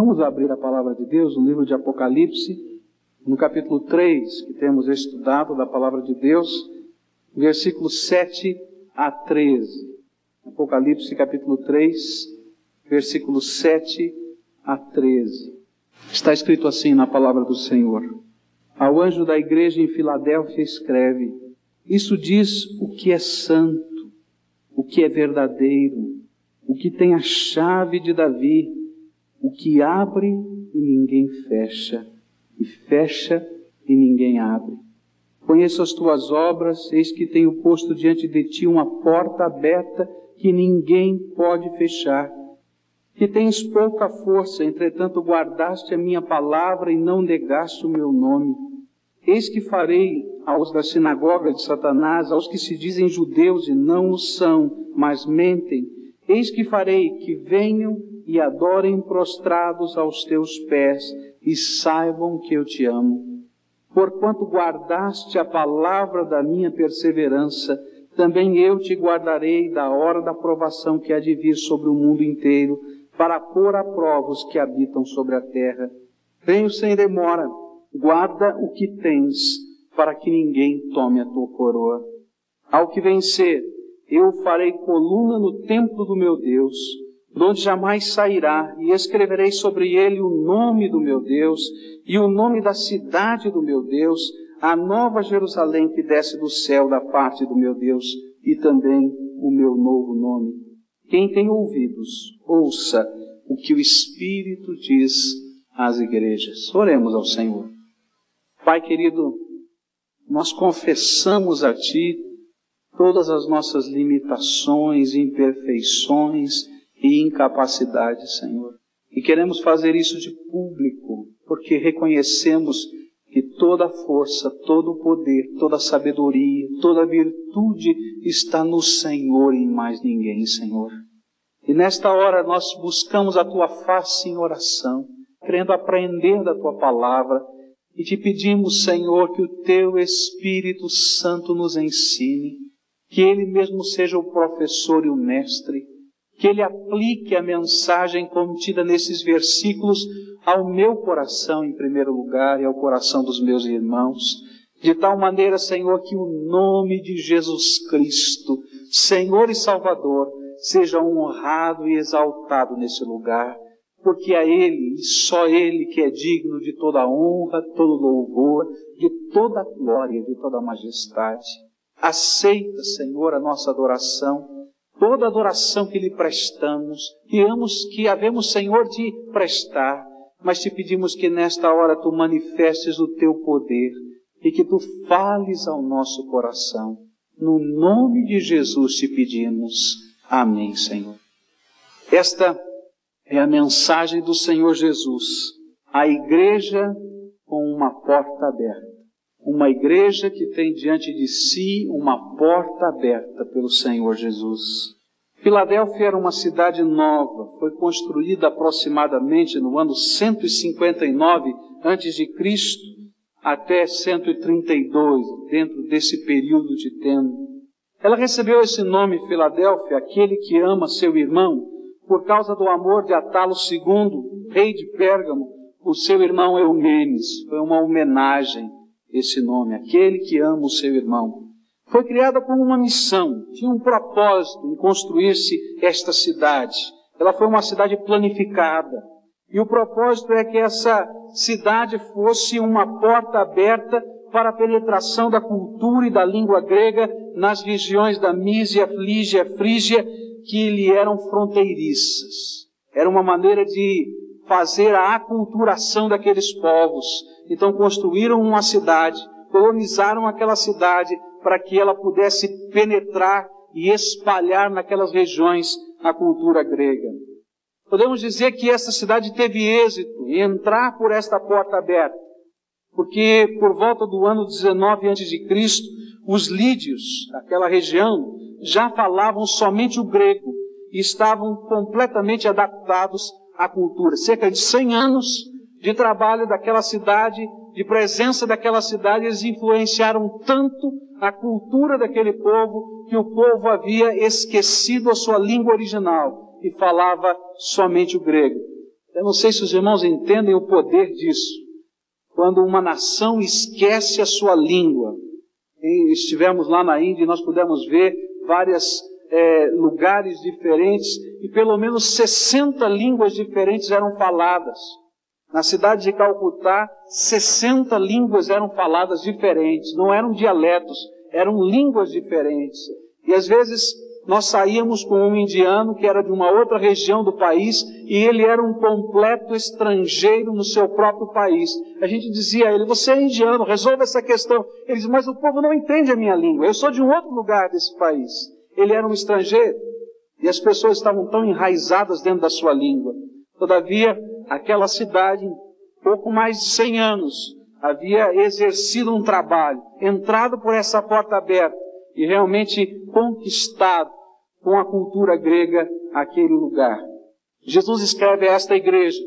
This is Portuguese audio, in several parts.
Vamos abrir a palavra de Deus no livro de Apocalipse, no capítulo 3, que temos estudado da palavra de Deus, versículos 7 a 13. Apocalipse capítulo 3, versículos 7 a 13. Está escrito assim na palavra do Senhor. Ao anjo da igreja em Filadélfia escreve: Isso diz o que é santo, o que é verdadeiro, o que tem a chave de Davi, o que abre e ninguém fecha, e fecha e ninguém abre. Conheço as tuas obras, eis que tenho posto diante de ti uma porta aberta que ninguém pode fechar. Que tens pouca força, entretanto guardaste a minha palavra e não negaste o meu nome. Eis que farei aos da sinagoga de Satanás, aos que se dizem judeus e não o são, mas mentem, eis que farei que venham e adorem prostrados aos teus pés e saibam que eu te amo. Porquanto guardaste a palavra da minha perseverança, também eu te guardarei da hora da provação que há de vir sobre o mundo inteiro, para pôr a prova os que habitam sobre a terra. Venho sem demora, guarda o que tens, para que ninguém tome a tua coroa. Ao que vencer, eu farei coluna no templo do meu Deus, de onde jamais sairá, e escreverei sobre ele o nome do meu Deus e o nome da cidade do meu Deus, a nova Jerusalém que desce do céu da parte do meu Deus, e também o meu novo nome. Quem tem ouvidos, ouça o que o Espírito diz às igrejas. Oremos ao Senhor. Pai querido, nós confessamos a Ti todas as nossas limitações, imperfeições e incapacidades, Senhor. E queremos fazer isso de público, porque reconhecemos que toda força, todo poder, toda sabedoria, toda virtude está no Senhor e em mais ninguém, Senhor. E nesta hora nós buscamos a tua face em oração, querendo aprender da tua palavra, e te pedimos, Senhor, que o teu Espírito Santo nos ensine, que ele mesmo seja o professor e o mestre, que ele aplique a mensagem contida nesses versículos ao meu coração em primeiro lugar e ao coração dos meus irmãos, de tal maneira, Senhor, que o nome de Jesus Cristo, Senhor e Salvador, seja honrado e exaltado nesse lugar, porque a Ele, e só Ele, que é digno de toda honra, todo louvor, de toda glória, de toda majestade. Aceita, Senhor, a nossa adoração, toda adoração que lhe prestamos, que, amos, que havemos, Senhor, de prestar, mas te pedimos que nesta hora tu manifestes o teu poder e que tu fales ao nosso coração. No nome de Jesus te pedimos. Amém, Senhor. Esta é a mensagem do Senhor Jesus. A igreja com uma porta aberta. Uma igreja que tem diante de si uma porta aberta pelo Senhor Jesus. Filadélfia era uma cidade nova, foi construída aproximadamente no ano 159 antes de Cristo até 132, dentro desse período de tempo. Ela recebeu esse nome Filadélfia, aquele que ama seu irmão, por causa do amor de Atalo II, rei de Pérgamo, o seu irmão Eumenes. Foi uma homenagem esse nome, aquele que ama o seu irmão foi criada com uma missão, tinha um propósito em construir-se esta cidade. Ela foi uma cidade planificada. E o propósito é que essa cidade fosse uma porta aberta para a penetração da cultura e da língua grega nas regiões da Mísia, Flígia, Frígia, que lhe eram fronteiriças. Era uma maneira de fazer a aculturação daqueles povos. Então construíram uma cidade, colonizaram aquela cidade, para que ela pudesse penetrar e espalhar naquelas regiões a cultura grega. Podemos dizer que essa cidade teve êxito em entrar por esta porta aberta, porque por volta do ano 19 a.C., os lídios daquela região já falavam somente o grego e estavam completamente adaptados à cultura. Cerca de 100 anos de trabalho daquela cidade, de presença daquela cidade, eles influenciaram tanto a cultura daquele povo que o povo havia esquecido a sua língua original e falava somente o grego. Eu não sei se os irmãos entendem o poder disso. Quando uma nação esquece a sua língua. E estivemos lá na Índia e nós pudemos ver vários é, lugares diferentes e pelo menos 60 línguas diferentes eram faladas. Na cidade de Calcutá, 60 línguas eram faladas diferentes, não eram dialetos, eram línguas diferentes. E às vezes nós saíamos com um indiano que era de uma outra região do país e ele era um completo estrangeiro no seu próprio país. A gente dizia a ele: Você é indiano, resolva essa questão. Ele diz: Mas o povo não entende a minha língua, eu sou de um outro lugar desse país. Ele era um estrangeiro e as pessoas estavam tão enraizadas dentro da sua língua. Todavia, aquela cidade, pouco mais de 100 anos, havia exercido um trabalho, entrado por essa porta aberta e realmente conquistado com a cultura grega aquele lugar. Jesus escreve a esta igreja.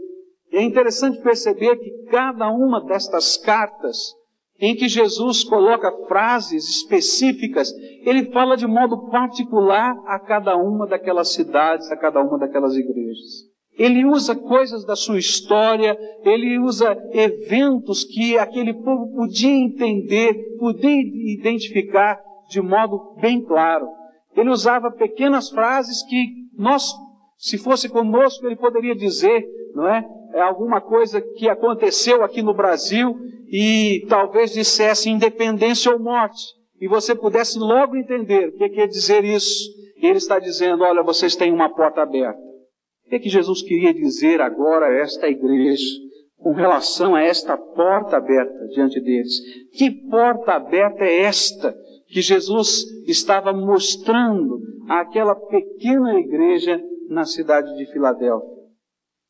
É interessante perceber que cada uma destas cartas em que Jesus coloca frases específicas, ele fala de modo particular a cada uma daquelas cidades, a cada uma daquelas igrejas. Ele usa coisas da sua história, ele usa eventos que aquele povo podia entender, podia identificar de modo bem claro. Ele usava pequenas frases que nós, se fosse conosco, ele poderia dizer, não é? É alguma coisa que aconteceu aqui no Brasil e talvez dissesse independência ou morte. E você pudesse logo entender o que quer dizer isso. E ele está dizendo, olha, vocês têm uma porta aberta. Que, é que Jesus queria dizer agora a esta igreja com relação a esta porta aberta diante deles? Que porta aberta é esta que Jesus estava mostrando àquela pequena igreja na cidade de Filadélfia.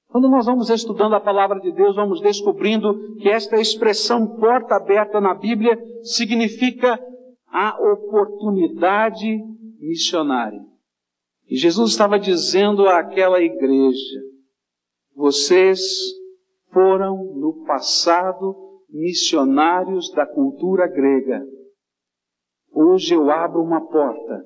Quando nós vamos estudando a palavra de Deus, vamos descobrindo que esta expressão porta aberta na Bíblia significa a oportunidade missionária. E Jesus estava dizendo àquela igreja: vocês foram no passado missionários da cultura grega Hoje eu abro uma porta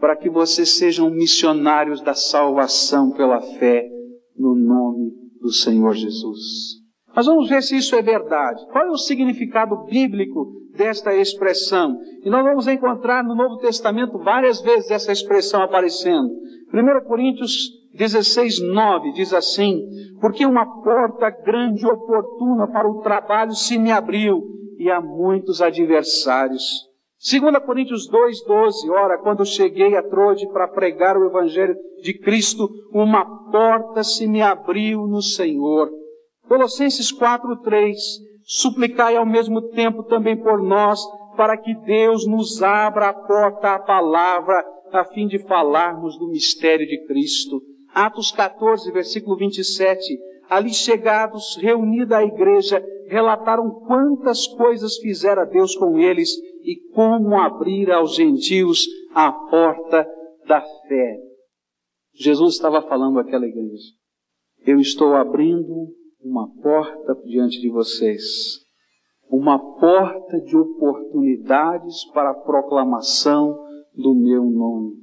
para que vocês sejam missionários da salvação pela fé no nome do Senhor Jesus. Mas vamos ver se isso é verdade. Qual é o significado bíblico desta expressão? E nós vamos encontrar no Novo Testamento várias vezes essa expressão aparecendo. 1 Coríntios 16, 9 diz assim: Porque uma porta grande e oportuna para o trabalho se me abriu, e há muitos adversários. 2 Coríntios 2, 12, ora, quando cheguei a Trode para pregar o Evangelho de Cristo, uma porta se me abriu no Senhor. Colossenses 4, 3, suplicai ao mesmo tempo também por nós, para que Deus nos abra a porta à palavra, a fim de falarmos do mistério de Cristo. Atos 14, versículo 27, ali chegados, reunida a igreja, relataram quantas coisas fizera Deus com eles e como abrir aos gentios a porta da fé. Jesus estava falando àquela igreja. Eu estou abrindo uma porta diante de vocês. Uma porta de oportunidades para a proclamação do meu nome.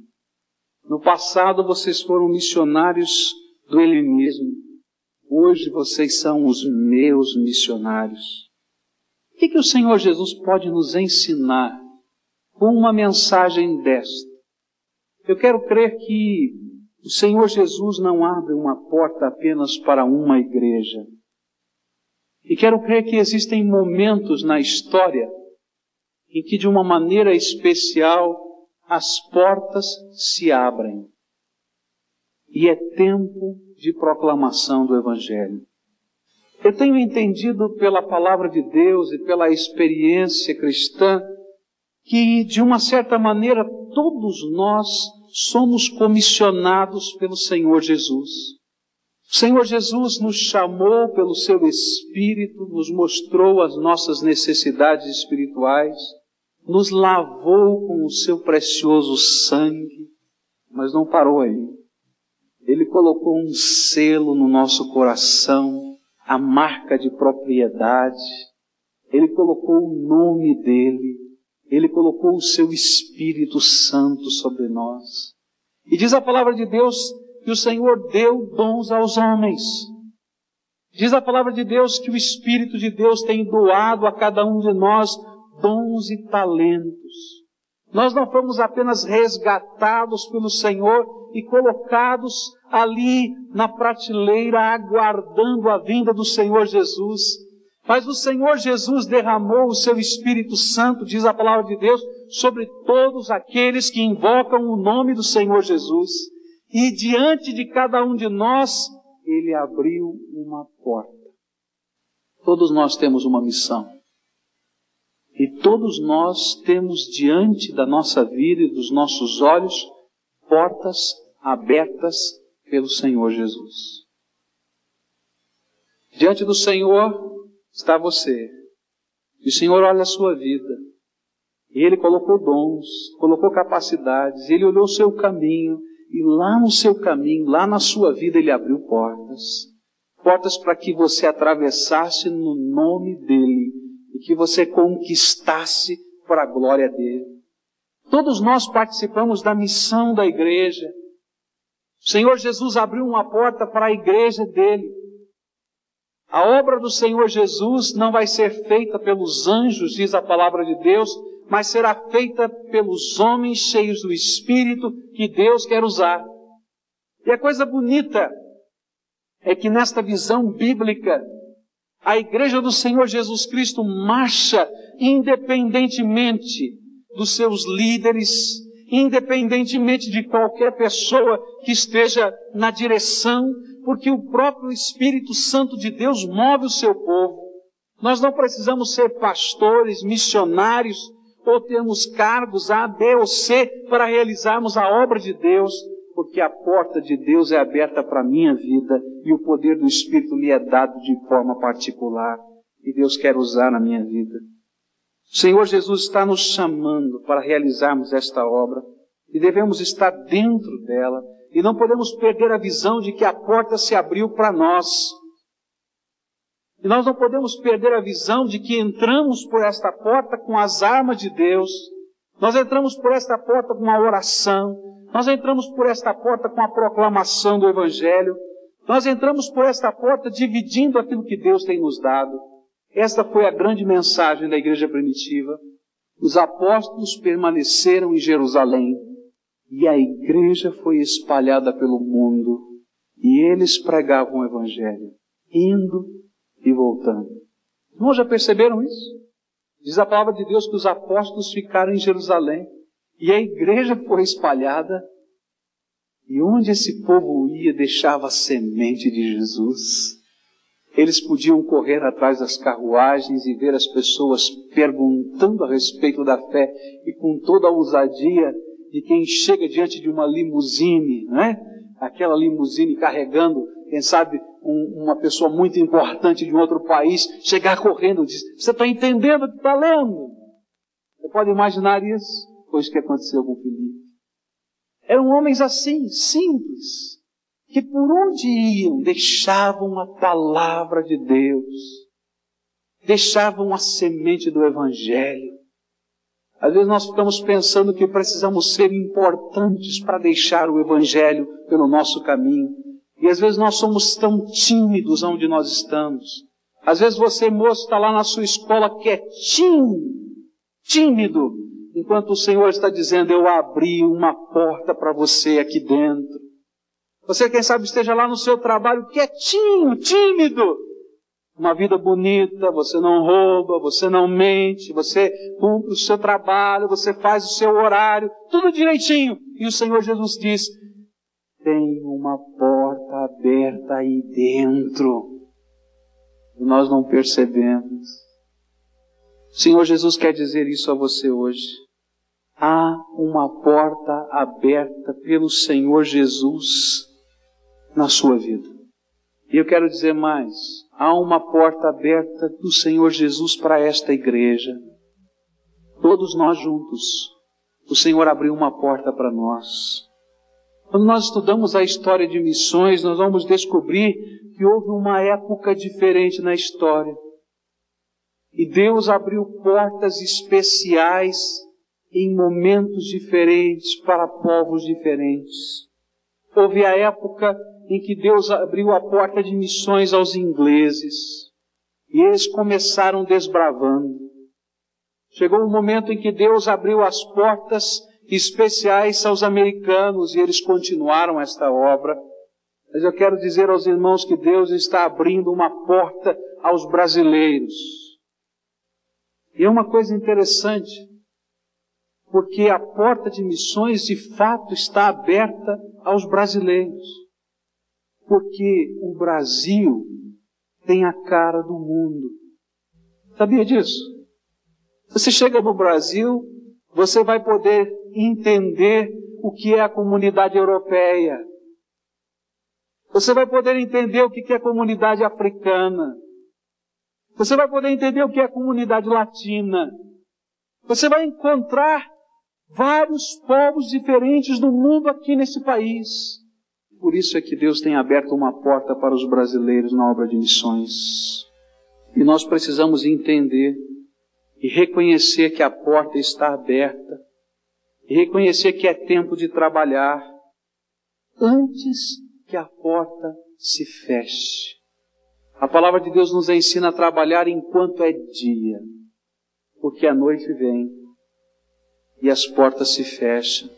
No passado vocês foram missionários do helenismo. Hoje vocês são os meus missionários. O que, que o Senhor Jesus pode nos ensinar com uma mensagem desta? Eu quero crer que o Senhor Jesus não abre uma porta apenas para uma igreja. E quero crer que existem momentos na história em que, de uma maneira especial, as portas se abrem. E é tempo de proclamação do Evangelho. Eu tenho entendido pela palavra de Deus e pela experiência cristã que, de uma certa maneira, todos nós somos comissionados pelo Senhor Jesus. O Senhor Jesus nos chamou pelo seu Espírito, nos mostrou as nossas necessidades espirituais, nos lavou com o seu precioso sangue, mas não parou aí. Ele colocou um selo no nosso coração, a marca de propriedade, ele colocou o nome dele, ele colocou o seu Espírito Santo sobre nós. E diz a palavra de Deus que o Senhor deu dons aos homens. Diz a palavra de Deus que o Espírito de Deus tem doado a cada um de nós dons e talentos. Nós não fomos apenas resgatados pelo Senhor e colocados ali na prateleira, aguardando a vinda do Senhor Jesus. Mas o Senhor Jesus derramou o seu Espírito Santo, diz a palavra de Deus, sobre todos aqueles que invocam o nome do Senhor Jesus. E diante de cada um de nós, ele abriu uma porta. Todos nós temos uma missão. E todos nós temos diante da nossa vida e dos nossos olhos portas abertas pelo Senhor Jesus. Diante do Senhor está você. E o Senhor olha a sua vida. E Ele colocou dons, colocou capacidades, Ele olhou o seu caminho, e lá no seu caminho, lá na sua vida, Ele abriu portas. Portas para que você atravessasse no nome dEle e que você conquistasse para a glória dEle. Todos nós participamos da missão da igreja. O Senhor Jesus abriu uma porta para a igreja dele. A obra do Senhor Jesus não vai ser feita pelos anjos, diz a palavra de Deus, mas será feita pelos homens cheios do Espírito que Deus quer usar. E a coisa bonita é que nesta visão bíblica, a igreja do Senhor Jesus Cristo marcha independentemente dos seus líderes, independentemente de qualquer pessoa que esteja na direção, porque o próprio Espírito Santo de Deus move o seu povo. Nós não precisamos ser pastores, missionários, ou termos cargos A, B ou C para realizarmos a obra de Deus, porque a porta de Deus é aberta para a minha vida e o poder do Espírito me é dado de forma particular e Deus quer usar na minha vida. O Senhor Jesus está nos chamando para realizarmos esta obra e devemos estar dentro dela e não podemos perder a visão de que a porta se abriu para nós. E nós não podemos perder a visão de que entramos por esta porta com as armas de Deus. Nós entramos por esta porta com a oração. Nós entramos por esta porta com a proclamação do Evangelho. Nós entramos por esta porta dividindo aquilo que Deus tem nos dado. Esta foi a grande mensagem da igreja primitiva. Os apóstolos permaneceram em Jerusalém e a igreja foi espalhada pelo mundo e eles pregavam o Evangelho, indo e voltando. Irmãos, já perceberam isso? Diz a palavra de Deus que os apóstolos ficaram em Jerusalém e a igreja foi espalhada. E onde esse povo ia, deixava a semente de Jesus. Eles podiam correr atrás das carruagens e ver as pessoas perguntando a respeito da fé e com toda a ousadia de quem chega diante de uma limusine, não é? Aquela limusine carregando, quem sabe, um, uma pessoa muito importante de um outro país chegar correndo e dizer: Você está entendendo o que está lendo? Você pode imaginar isso? Foi isso que aconteceu com Filipe. Eram homens assim, simples, que por onde iam deixavam a palavra de Deus, deixavam a semente do Evangelho. Às vezes nós ficamos pensando que precisamos ser importantes para deixar o Evangelho pelo nosso caminho. E às vezes nós somos tão tímidos onde nós estamos. Às vezes você, moço, está lá na sua escola quietinho, tímido, enquanto o Senhor está dizendo, eu abri uma porta para você aqui dentro. Você, quem sabe, esteja lá no seu trabalho quietinho, tímido. Uma vida bonita, você não rouba, você não mente, você cumpre o seu trabalho, você faz o seu horário, tudo direitinho. E o Senhor Jesus diz, tem uma porta aberta aí dentro. E nós não percebemos. O Senhor Jesus quer dizer isso a você hoje. Há uma porta aberta pelo Senhor Jesus na sua vida. E eu quero dizer mais: há uma porta aberta do Senhor Jesus para esta igreja. Todos nós juntos, o Senhor abriu uma porta para nós. Quando nós estudamos a história de missões, nós vamos descobrir que houve uma época diferente na história. E Deus abriu portas especiais em momentos diferentes para povos diferentes. Houve a época em que Deus abriu a porta de missões aos ingleses. E eles começaram desbravando. Chegou um momento em que Deus abriu as portas especiais aos americanos e eles continuaram esta obra. Mas eu quero dizer aos irmãos que Deus está abrindo uma porta aos brasileiros. E é uma coisa interessante, porque a porta de missões de fato está aberta aos brasileiros. Porque o Brasil tem a cara do mundo. Sabia disso? Você chega no Brasil, você vai poder entender o que é a comunidade europeia. Você vai poder entender o que é a comunidade africana. Você vai poder entender o que é a comunidade latina. Você vai encontrar vários povos diferentes do mundo aqui nesse país. Por isso é que Deus tem aberto uma porta para os brasileiros na obra de missões. E nós precisamos entender e reconhecer que a porta está aberta, e reconhecer que é tempo de trabalhar antes que a porta se feche. A palavra de Deus nos ensina a trabalhar enquanto é dia, porque a noite vem e as portas se fecham.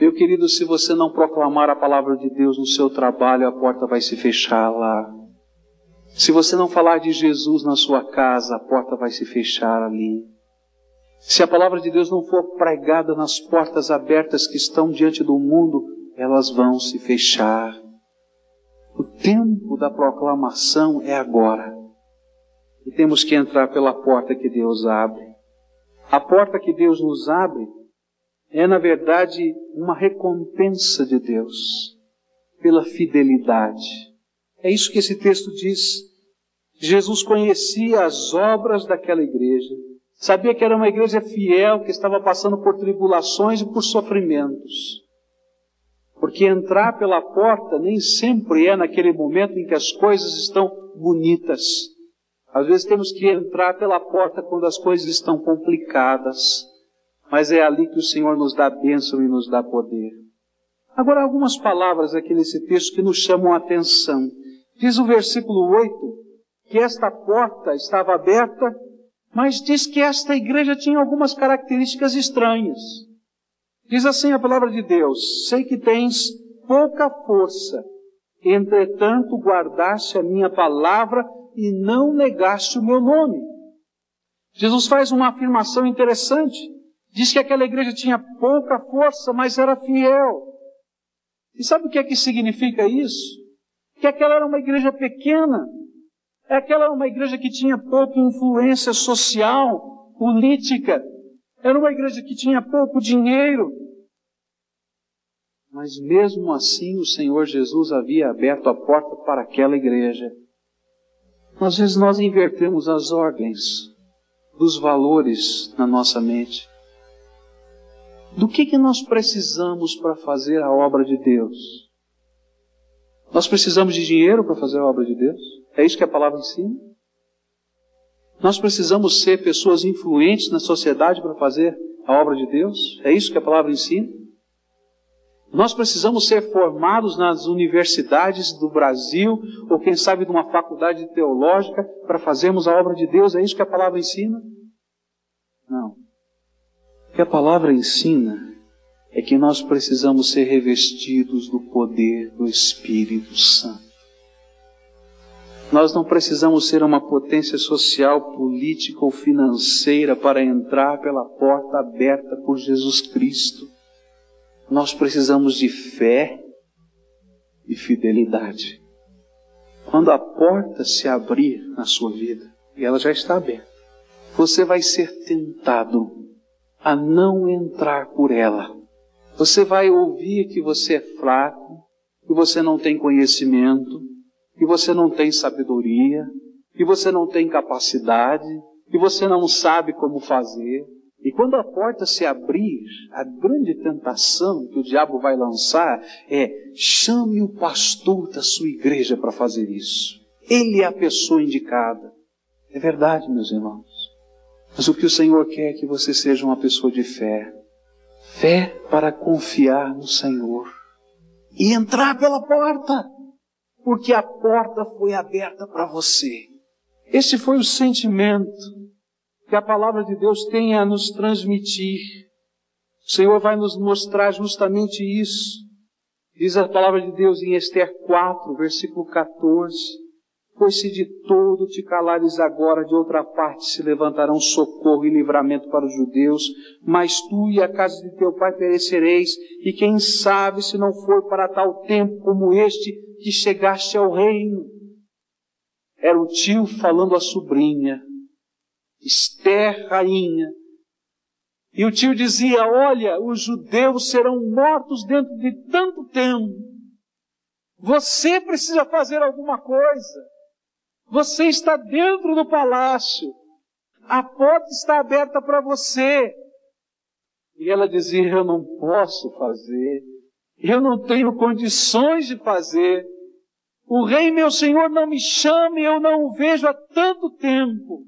Meu querido, se você não proclamar a palavra de Deus no seu trabalho, a porta vai se fechar lá. Se você não falar de Jesus na sua casa, a porta vai se fechar ali. Se a palavra de Deus não for pregada nas portas abertas que estão diante do mundo, elas vão se fechar. O tempo da proclamação é agora. E temos que entrar pela porta que Deus abre. A porta que Deus nos abre é, na verdade, uma recompensa de Deus pela fidelidade. É isso que esse texto diz. Jesus conhecia as obras daquela igreja, sabia que era uma igreja fiel, que estava passando por tribulações e por sofrimentos. Porque entrar pela porta nem sempre é naquele momento em que as coisas estão bonitas. Às vezes temos que entrar pela porta quando as coisas estão complicadas mas é ali que o Senhor nos dá bênção e nos dá poder. Agora, algumas palavras aqui nesse texto que nos chamam a atenção. Diz o versículo 8 que esta porta estava aberta, mas diz que esta igreja tinha algumas características estranhas. Diz assim a palavra de Deus: Sei que tens pouca força, entretanto guardaste a minha palavra e não negaste o meu nome. Jesus faz uma afirmação interessante. Diz que aquela igreja tinha pouca força, mas era fiel. E sabe o que é que significa isso? Que aquela era uma igreja pequena. Aquela era uma igreja que tinha pouca influência social, política. Era uma igreja que tinha pouco dinheiro. Mas mesmo assim o Senhor Jesus havia aberto a porta para aquela igreja. Às vezes nós invertemos as ordens dos valores na nossa mente. Do que, que nós precisamos para fazer a obra de Deus? Nós precisamos de dinheiro para fazer a obra de Deus? É isso que a palavra ensina? Nós precisamos ser pessoas influentes na sociedade para fazer a obra de Deus? É isso que a palavra ensina? Nós precisamos ser formados nas universidades do Brasil, ou quem sabe de uma faculdade teológica, para fazermos a obra de Deus? É isso que a palavra ensina? Não que a palavra ensina é que nós precisamos ser revestidos do poder do Espírito Santo. Nós não precisamos ser uma potência social, política ou financeira para entrar pela porta aberta por Jesus Cristo. Nós precisamos de fé e fidelidade. Quando a porta se abrir na sua vida, e ela já está aberta, você vai ser tentado a não entrar por ela. Você vai ouvir que você é fraco, que você não tem conhecimento, que você não tem sabedoria, que você não tem capacidade, que você não sabe como fazer. E quando a porta se abrir, a grande tentação que o diabo vai lançar é: chame o pastor da sua igreja para fazer isso. Ele é a pessoa indicada. É verdade, meus irmãos. Mas o que o Senhor quer é que você seja uma pessoa de fé. Fé para confiar no Senhor. e entrar pela porta, porque a porta foi aberta para você. Esse foi o sentimento que a palavra de Deus tem a nos transmitir. O Senhor vai nos mostrar justamente isso. Diz a palavra de Deus em Esther 4, versículo 14. Pois se de todo te calares agora, de outra parte se levantarão socorro e livramento para os judeus, mas tu e a casa de teu pai perecereis, e quem sabe se não for para tal tempo como este que chegaste ao reino. Era o tio falando à sobrinha, Esther, rainha. E o tio dizia: Olha, os judeus serão mortos dentro de tanto tempo. Você precisa fazer alguma coisa. Você está dentro do palácio. A porta está aberta para você. E ela dizia: Eu não posso fazer. Eu não tenho condições de fazer. O rei, meu senhor, não me chama e eu não o vejo há tanto tempo.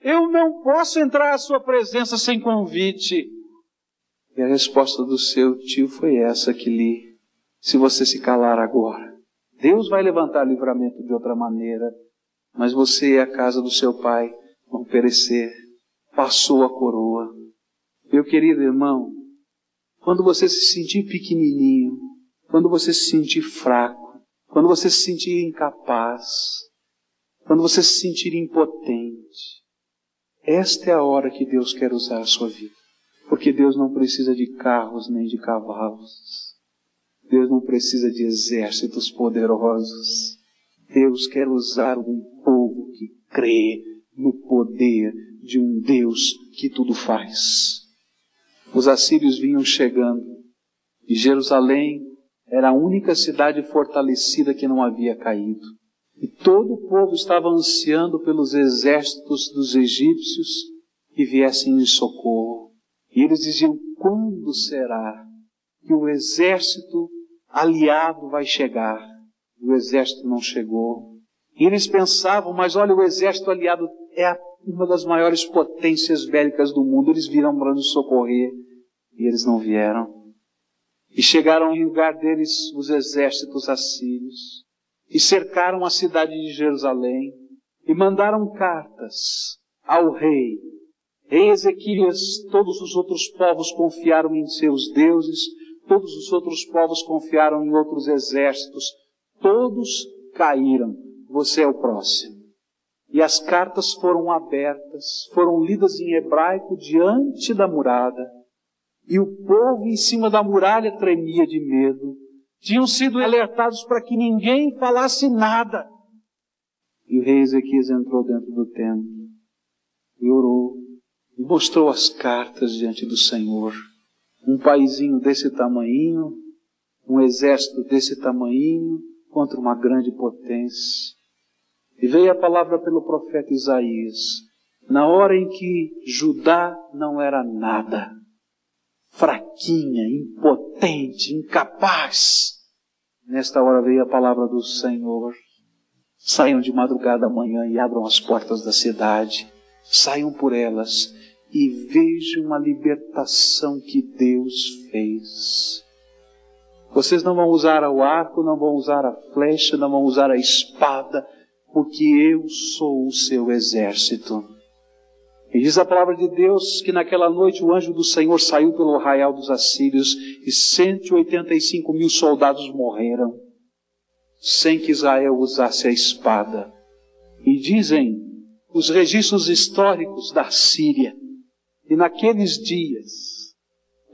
Eu não posso entrar à sua presença sem convite. E a resposta do seu tio foi essa que li. Se você se calar agora, Deus vai levantar livramento de outra maneira, mas você e a casa do seu pai vão perecer. Passou a coroa. Meu querido irmão, quando você se sentir pequenininho, quando você se sentir fraco, quando você se sentir incapaz, quando você se sentir impotente, esta é a hora que Deus quer usar a sua vida. Porque Deus não precisa de carros nem de cavalos. Deus não precisa de exércitos poderosos. Deus quer usar um povo que crê no poder de um Deus que tudo faz. Os assírios vinham chegando e Jerusalém era a única cidade fortalecida que não havia caído. E todo o povo estava ansiando pelos exércitos dos egípcios que viessem em socorro. E eles diziam: quando será que o exército aliado vai chegar? O exército não chegou. E eles pensavam: mas olha, o exército aliado é uma das maiores potências bélicas do mundo. Eles viram para nos socorrer. E eles não vieram. E chegaram em lugar deles os exércitos assírios e cercaram a cidade de Jerusalém e mandaram cartas ao rei. Rei Ezequias, todos os outros povos confiaram em seus deuses, todos os outros povos confiaram em outros exércitos, todos caíram. Você é o próximo. E as cartas foram abertas, foram lidas em hebraico diante da murada, e o povo em cima da muralha tremia de medo tinham sido alertados para que ninguém falasse nada. E o rei Ezequias entrou dentro do templo e orou e mostrou as cartas diante do Senhor. Um paizinho desse tamanho, um exército desse tamanho contra uma grande potência. E veio a palavra pelo profeta Isaías, na hora em que Judá não era nada fraquinha, impotente, incapaz. Nesta hora veio a palavra do Senhor. Saiam de madrugada amanhã e abram as portas da cidade. Saiam por elas e vejam a libertação que Deus fez. Vocês não vão usar o arco, não vão usar a flecha, não vão usar a espada, porque eu sou o seu exército. E diz a palavra de Deus que naquela noite o anjo do Senhor saiu pelo arraial dos assírios e 185 mil soldados morreram, sem que Israel usasse a espada. E dizem os registros históricos da Síria, e naqueles dias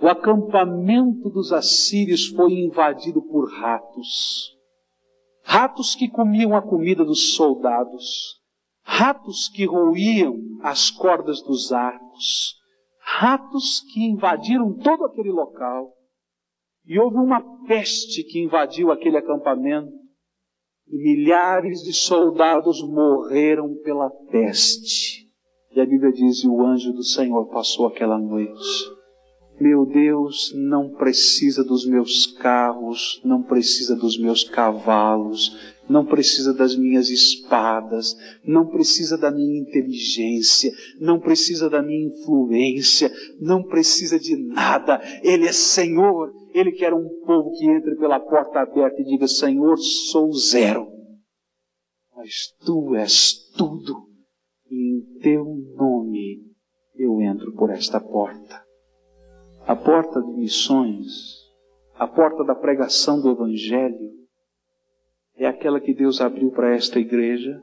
o acampamento dos assírios foi invadido por ratos. Ratos que comiam a comida dos soldados ratos que roíam as cordas dos arcos, ratos que invadiram todo aquele local. E houve uma peste que invadiu aquele acampamento, e milhares de soldados morreram pela peste. E a Bíblia diz: e o anjo do Senhor passou aquela noite. Meu Deus não precisa dos meus carros, não precisa dos meus cavalos, não precisa das minhas espadas, não precisa da minha inteligência, não precisa da minha influência, não precisa de nada. Ele é Senhor, Ele quer um povo que entre pela porta aberta e diga: Senhor, sou zero, mas tu és tudo, e em teu nome eu entro por esta porta. A porta de missões, a porta da pregação do Evangelho, é aquela que Deus abriu para esta igreja,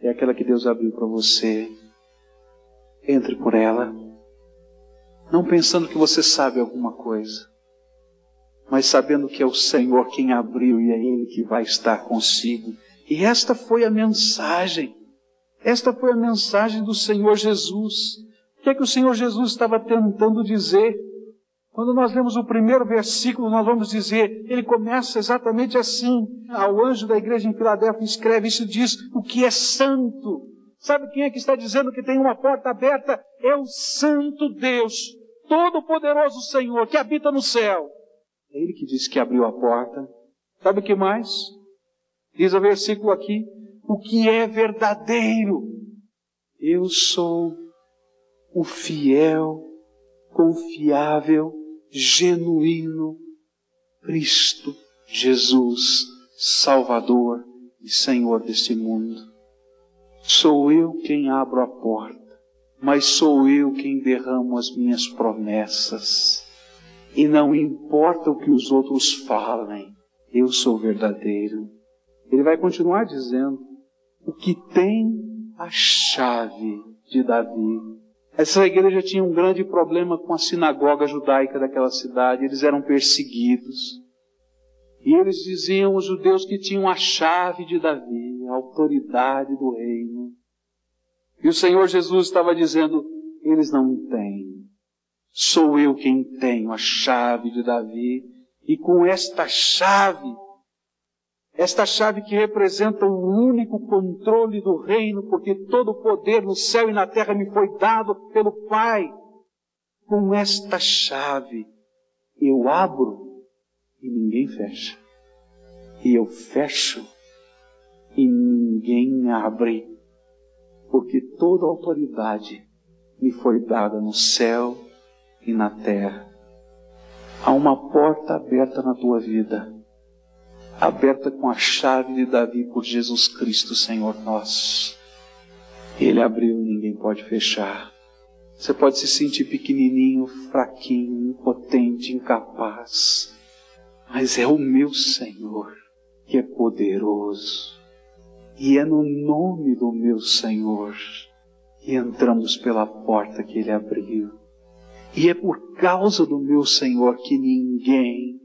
é aquela que Deus abriu para você. Entre por ela, não pensando que você sabe alguma coisa, mas sabendo que é o Senhor quem abriu e é Ele que vai estar consigo. E esta foi a mensagem, esta foi a mensagem do Senhor Jesus. Que é que o Senhor Jesus estava tentando dizer? Quando nós lemos o primeiro versículo, nós vamos dizer, ele começa exatamente assim. Ao anjo da igreja em Filadélfia escreve isso diz o que é santo. Sabe quem é que está dizendo que tem uma porta aberta? É o santo Deus, todo-poderoso Senhor, que habita no céu. É ele que disse que abriu a porta. Sabe o que mais? Diz o versículo aqui, o que é verdadeiro. Eu sou o fiel, confiável genuíno Cristo Jesus, Salvador e Senhor deste mundo. Sou eu quem abro a porta, mas sou eu quem derramo as minhas promessas. E não importa o que os outros falem, eu sou verdadeiro. Ele vai continuar dizendo: o que tem a chave de Davi essa igreja tinha um grande problema com a sinagoga judaica daquela cidade, eles eram perseguidos. E eles diziam os judeus que tinham a chave de Davi, a autoridade do reino. E o Senhor Jesus estava dizendo: eles não têm. Sou eu quem tenho a chave de Davi, e com esta chave esta chave que representa o único controle do reino, porque todo o poder no céu e na terra me foi dado pelo Pai. Com esta chave eu abro e ninguém fecha. E eu fecho e ninguém abre. Porque toda a autoridade me foi dada no céu e na terra. Há uma porta aberta na tua vida aberta com a chave de Davi por Jesus Cristo, Senhor nosso. Ele abriu, ninguém pode fechar. Você pode se sentir pequenininho, fraquinho, impotente, incapaz. Mas é o meu Senhor que é poderoso. E é no nome do meu Senhor que entramos pela porta que Ele abriu. E é por causa do meu Senhor que ninguém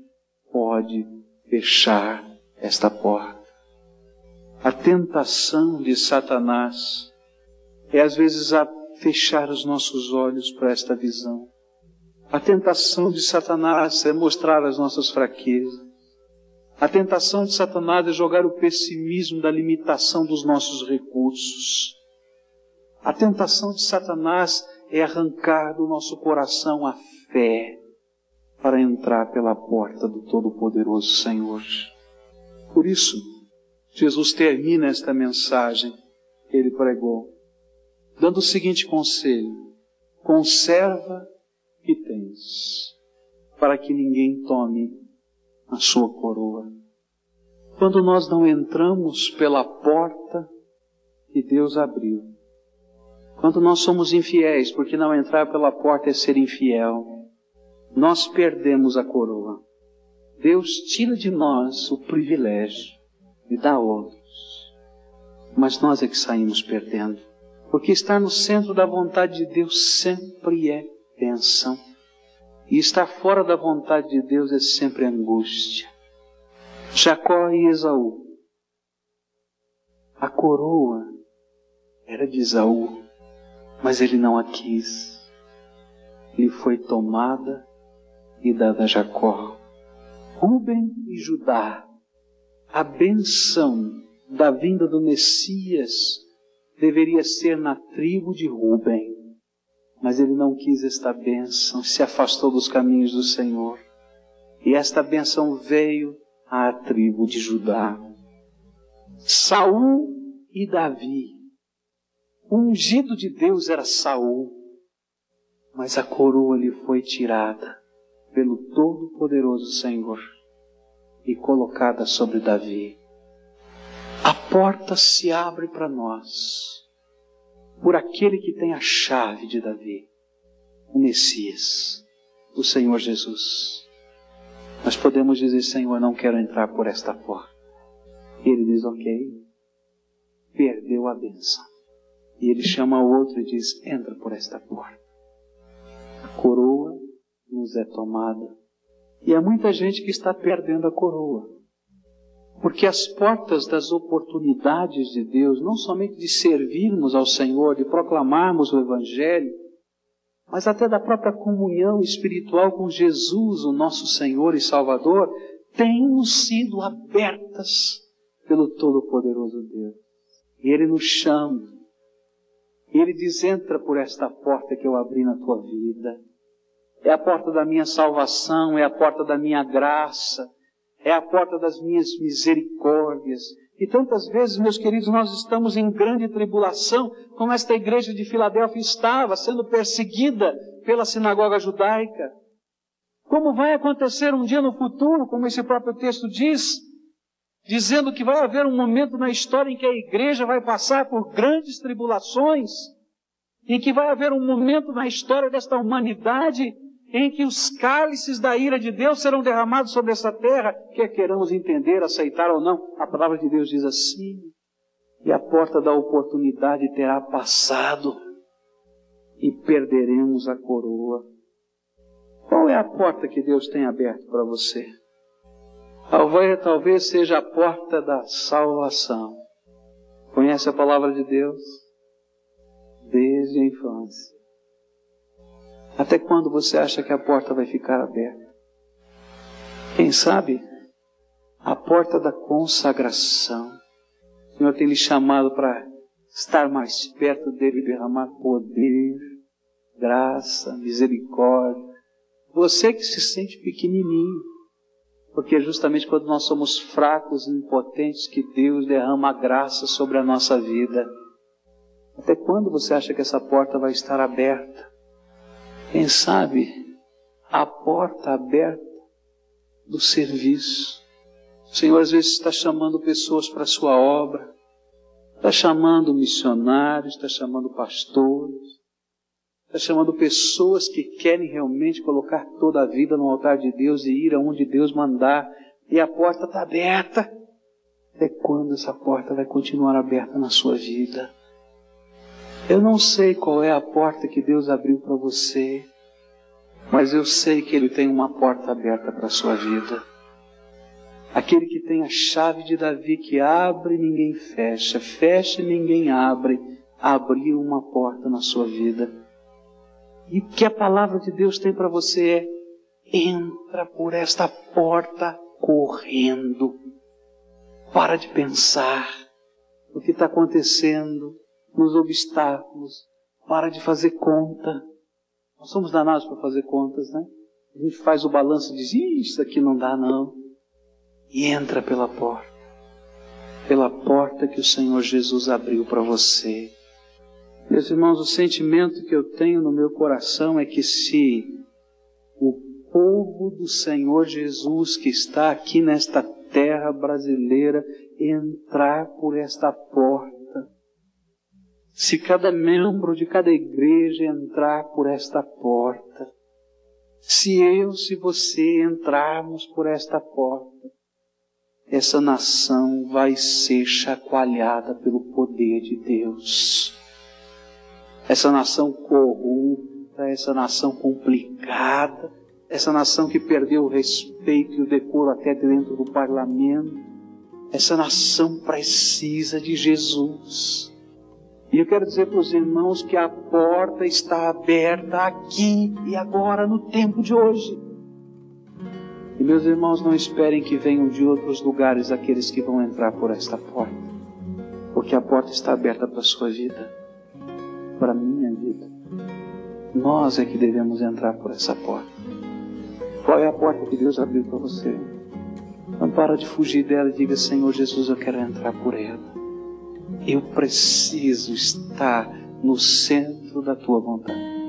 pode fechar esta porta. A tentação de Satanás é às vezes a fechar os nossos olhos para esta visão. A tentação de Satanás é mostrar as nossas fraquezas. A tentação de Satanás é jogar o pessimismo da limitação dos nossos recursos. A tentação de Satanás é arrancar do nosso coração a fé para entrar pela porta do Todo-Poderoso Senhor. Por isso, Jesus termina esta mensagem que ele pregou, dando o seguinte conselho: conserva o que tens, para que ninguém tome a sua coroa. Quando nós não entramos pela porta que Deus abriu, quando nós somos infiéis, porque não entrar pela porta é ser infiel, nós perdemos a coroa. Deus tira de nós o privilégio e dá outros. Mas nós é que saímos perdendo. Porque estar no centro da vontade de Deus sempre é bênção. E estar fora da vontade de Deus é sempre angústia. Jacó e Esaú. A coroa era de Esaú, mas ele não a quis. Lhe foi tomada e dada a Jacó. Rubem e Judá, a benção da vinda do Messias deveria ser na tribo de Rubem, mas ele não quis esta bênção, se afastou dos caminhos do Senhor. E esta bênção veio à tribo de Judá. Saul e Davi. O ungido de Deus era Saul, mas a coroa lhe foi tirada pelo Todo-Poderoso Senhor e colocada sobre Davi. A porta se abre para nós por aquele que tem a chave de Davi, o Messias, o Senhor Jesus. Nós podemos dizer, Senhor, não quero entrar por esta porta. E ele diz, ok, perdeu a bênção. E ele chama o outro e diz, entra por esta porta. A coroa nos é tomada. E há muita gente que está perdendo a coroa. Porque as portas das oportunidades de Deus, não somente de servirmos ao Senhor, de proclamarmos o Evangelho, mas até da própria comunhão espiritual com Jesus, o nosso Senhor e Salvador, têm sido abertas pelo Todo-Poderoso Deus. E Ele nos chama. Ele diz: entra por esta porta que eu abri na tua vida. É a porta da minha salvação, é a porta da minha graça, é a porta das minhas misericórdias, e tantas vezes, meus queridos, nós estamos em grande tribulação, como esta igreja de Filadélfia estava, sendo perseguida pela sinagoga judaica. Como vai acontecer um dia no futuro, como esse próprio texto diz, dizendo que vai haver um momento na história em que a igreja vai passar por grandes tribulações, em que vai haver um momento na história desta humanidade em que os cálices da ira de Deus serão derramados sobre essa terra, quer queiramos entender, aceitar ou não, a palavra de Deus diz assim, e a porta da oportunidade terá passado, e perderemos a coroa. Qual é a porta que Deus tem aberto para você? Talvez, talvez seja a porta da salvação. Conhece a palavra de Deus? Desde a infância. Até quando você acha que a porta vai ficar aberta? Quem sabe a porta da consagração. O Senhor tem lhe chamado para estar mais perto dele e derramar poder, graça, misericórdia. Você que se sente pequenininho, porque é justamente quando nós somos fracos e impotentes que Deus derrama a graça sobre a nossa vida. Até quando você acha que essa porta vai estar aberta? Quem sabe a porta aberta do serviço. O Senhor às vezes está chamando pessoas para a sua obra, está chamando missionários, está chamando pastores, está chamando pessoas que querem realmente colocar toda a vida no altar de Deus e ir aonde Deus mandar, e a porta está aberta. Até quando essa porta vai continuar aberta na sua vida? Eu não sei qual é a porta que Deus abriu para você, mas eu sei que Ele tem uma porta aberta para a sua vida. Aquele que tem a chave de Davi que abre e ninguém fecha, fecha e ninguém abre, abriu uma porta na sua vida. E o que a palavra de Deus tem para você é: entra por esta porta correndo. Para de pensar o que está acontecendo, nos obstáculos, para de fazer conta. Nós somos danados para fazer contas, né? A gente faz o balanço e diz, isso aqui não dá não. E entra pela porta. Pela porta que o Senhor Jesus abriu para você. Meus irmãos, o sentimento que eu tenho no meu coração é que se o povo do Senhor Jesus que está aqui nesta terra brasileira entrar por esta porta, se cada membro de cada igreja entrar por esta porta, se eu, se você entrarmos por esta porta, essa nação vai ser chacoalhada pelo poder de Deus. Essa nação corrupta, essa nação complicada, essa nação que perdeu o respeito e o decoro até dentro do parlamento, essa nação precisa de Jesus. E eu quero dizer para os irmãos que a porta está aberta aqui e agora, no tempo de hoje. E meus irmãos, não esperem que venham de outros lugares aqueles que vão entrar por esta porta, porque a porta está aberta para a sua vida, para a minha vida. Nós é que devemos entrar por essa porta. Qual é a porta que Deus abriu para você? Não para de fugir dela e diga: Senhor Jesus, eu quero entrar por ela. Eu preciso estar no centro da tua vontade.